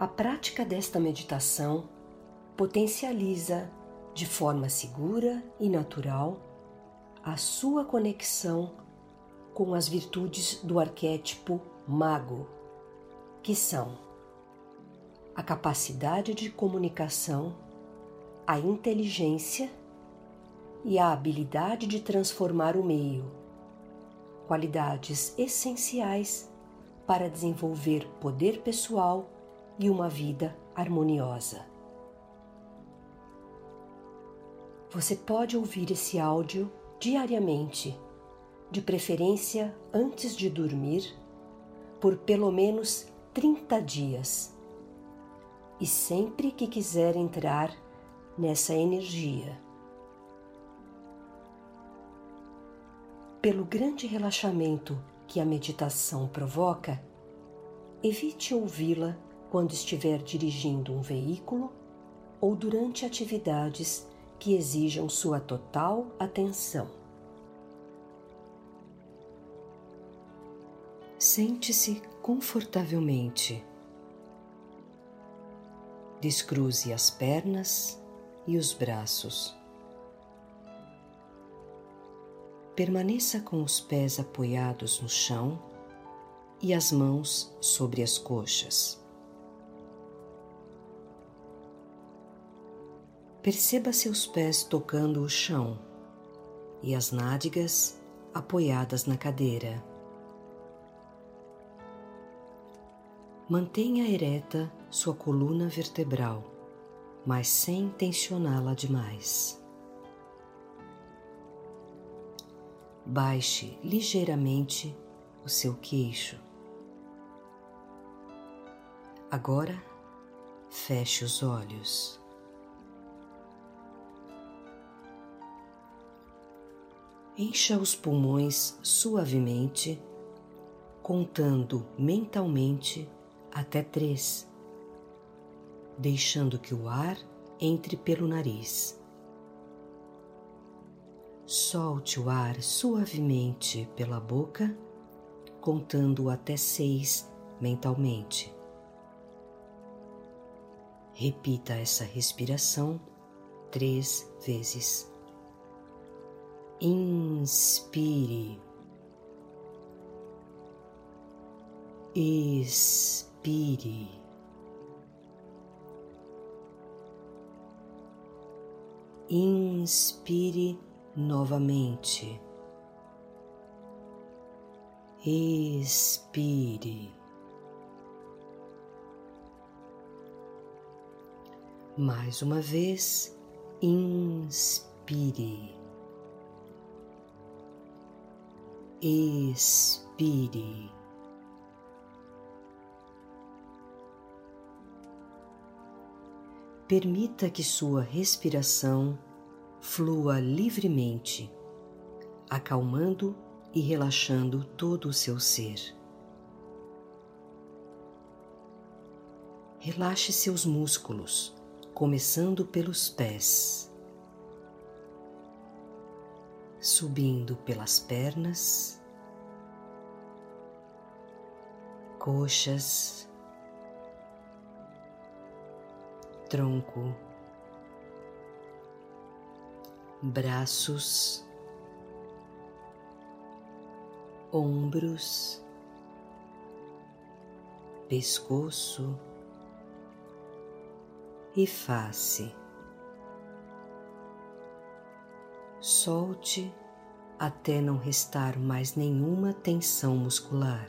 A prática desta meditação potencializa de forma segura e natural a sua conexão com as virtudes do arquétipo mago, que são a capacidade de comunicação, a inteligência e a habilidade de transformar o meio, qualidades essenciais para desenvolver poder pessoal e uma vida harmoniosa. Você pode ouvir esse áudio diariamente, de preferência antes de dormir, por pelo menos 30 dias. E sempre que quiser entrar nessa energia. Pelo grande relaxamento que a meditação provoca, evite ouvi-la quando estiver dirigindo um veículo ou durante atividades que exijam sua total atenção. Sente-se confortavelmente. Descruze as pernas e os braços. Permaneça com os pés apoiados no chão e as mãos sobre as coxas. Perceba seus pés tocando o chão e as nádegas apoiadas na cadeira. Mantenha ereta sua coluna vertebral, mas sem tensioná-la demais. Baixe ligeiramente o seu queixo. Agora, feche os olhos. Encha os pulmões suavemente, contando mentalmente até três, deixando que o ar entre pelo nariz. Solte o ar suavemente pela boca, contando até seis mentalmente. Repita essa respiração três vezes. Inspire. Expire. Inspire novamente. Expire. Mais uma vez, inspire. Expire. Permita que sua respiração flua livremente, acalmando e relaxando todo o seu ser. Relaxe seus músculos, começando pelos pés subindo pelas pernas, coxas, tronco, braços, ombros, pescoço e face. Solte até não restar mais nenhuma tensão muscular.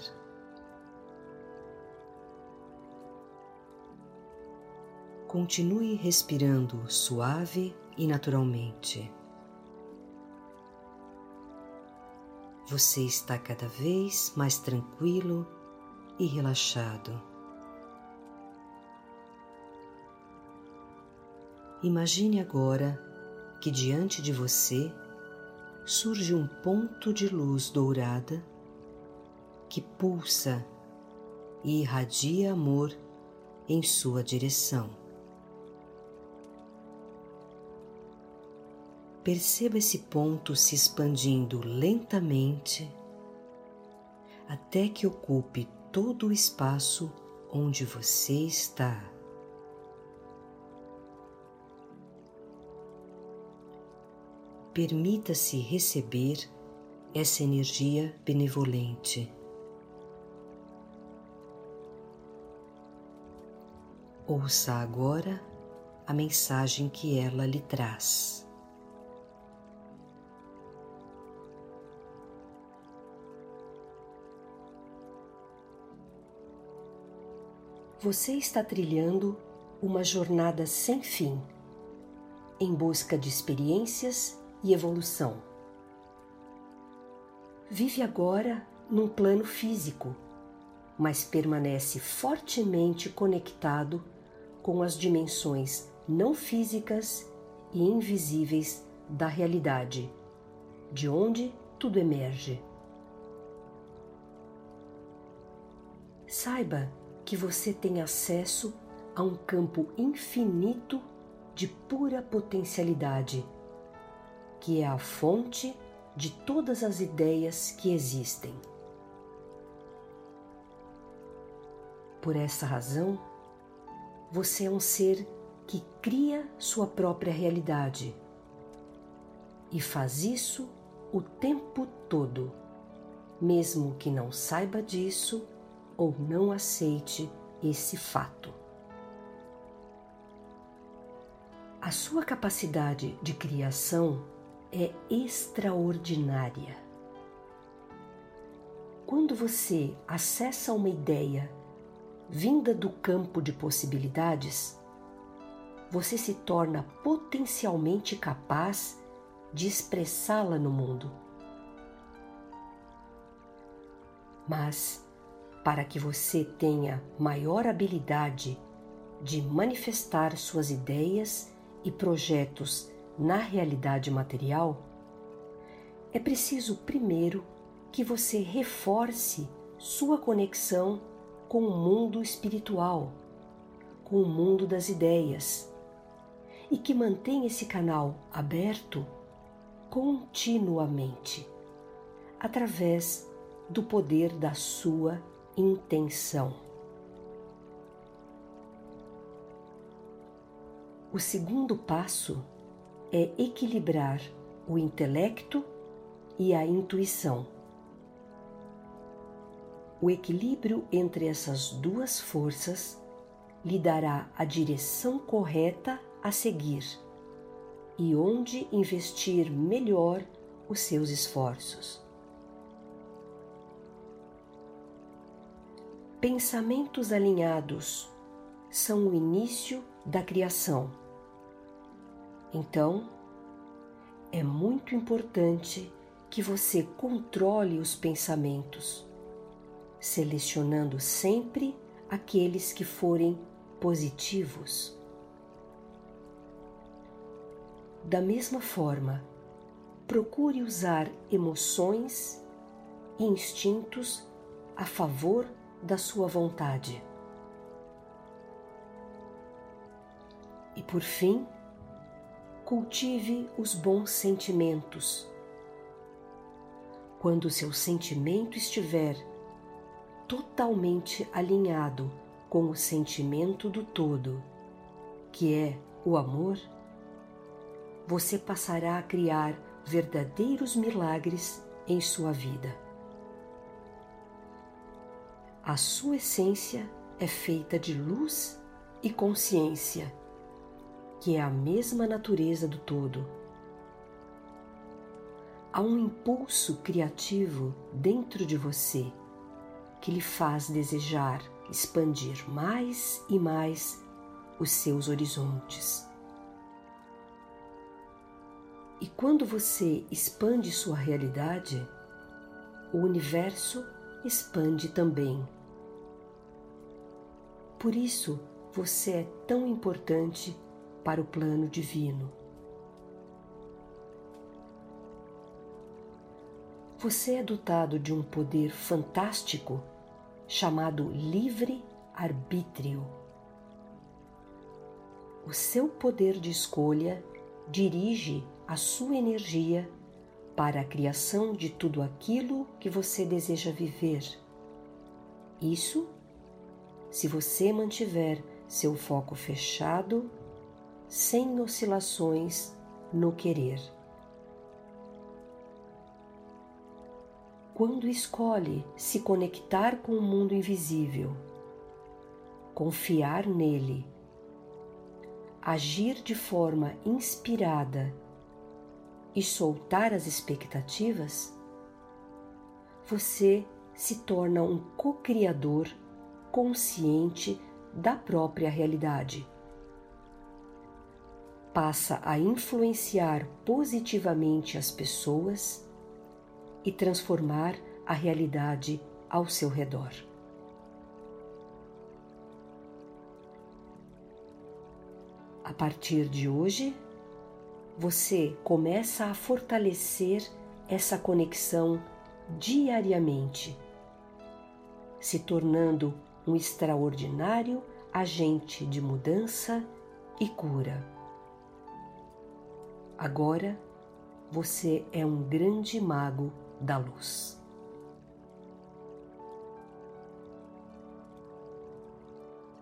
Continue respirando suave e naturalmente. Você está cada vez mais tranquilo e relaxado. Imagine agora que diante de você surge um ponto de luz dourada que pulsa e irradia amor em sua direção. Perceba esse ponto se expandindo lentamente até que ocupe todo o espaço onde você está. Permita-se receber essa energia benevolente. Ouça agora a mensagem que ela lhe traz. Você está trilhando uma jornada sem fim, em busca de experiências e evolução. Vive agora num plano físico, mas permanece fortemente conectado com as dimensões não físicas e invisíveis da realidade, de onde tudo emerge. Saiba que você tem acesso a um campo infinito de pura potencialidade, que é a fonte de todas as ideias que existem. Por essa razão, você é um ser que cria sua própria realidade e faz isso o tempo todo, mesmo que não saiba disso ou não aceite esse fato. A sua capacidade de criação é extraordinária. Quando você acessa uma ideia vinda do campo de possibilidades, você se torna potencialmente capaz de expressá-la no mundo. Mas, para que você tenha maior habilidade de manifestar suas ideias e projetos na realidade material, é preciso primeiro que você reforce sua conexão com o mundo espiritual, com o mundo das ideias, e que mantenha esse canal aberto continuamente, através do poder da sua intenção. O segundo passo é equilibrar o intelecto e a intuição. O equilíbrio entre essas duas forças lhe dará a direção correta a seguir e onde investir melhor os seus esforços. Pensamentos alinhados são o início da criação. Então, é muito importante que você controle os pensamentos, selecionando sempre aqueles que forem positivos. Da mesma forma, procure usar emoções e instintos a favor da sua vontade. E por fim, cultive os bons sentimentos. Quando seu sentimento estiver totalmente alinhado com o sentimento do todo, que é o amor, você passará a criar verdadeiros milagres em sua vida. A sua essência é feita de luz e consciência, que é a mesma natureza do todo. Há um impulso criativo dentro de você que lhe faz desejar expandir mais e mais os seus horizontes. E quando você expande sua realidade, o universo expande também. Por isso, você é tão importante para o plano divino. Você é dotado de um poder fantástico chamado livre-arbítrio. O seu poder de escolha dirige a sua energia para a criação de tudo aquilo que você deseja viver. Isso se você mantiver seu foco fechado, sem oscilações no querer. Quando escolhe se conectar com o mundo invisível, confiar nele, agir de forma inspirada e soltar as expectativas, você se torna um co-criador consciente da própria realidade. Passa a influenciar positivamente as pessoas e transformar a realidade ao seu redor. A partir de hoje, você começa a fortalecer essa conexão diariamente, se tornando um extraordinário agente de mudança e cura. Agora você é um grande mago da luz.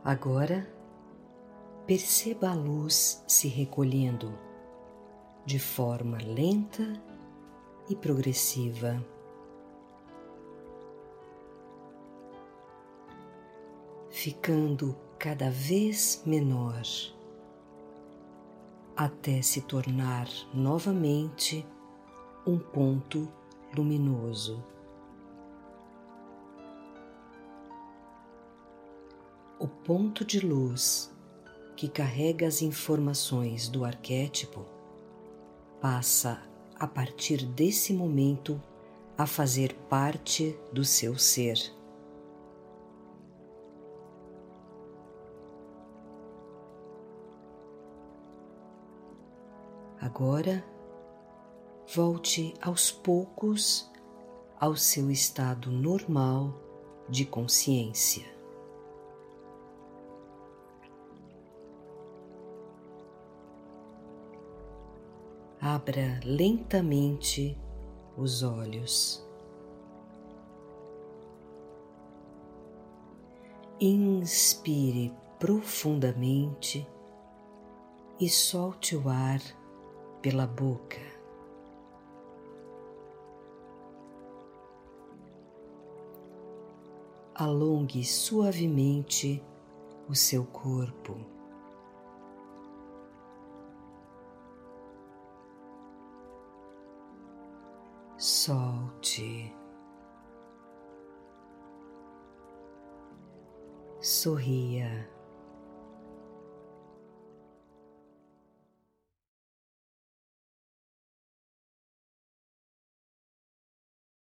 Agora perceba a luz se recolhendo de forma lenta e progressiva. Ficando cada vez menor, até se tornar novamente um ponto luminoso. O ponto de luz que carrega as informações do arquétipo passa, a partir desse momento, a fazer parte do seu ser. Agora, volte aos poucos ao seu estado normal de consciência. abra lentamente os olhos. Inspire profundamente e solte o ar pela boca. Alongue suavemente o seu corpo. solte, sorria.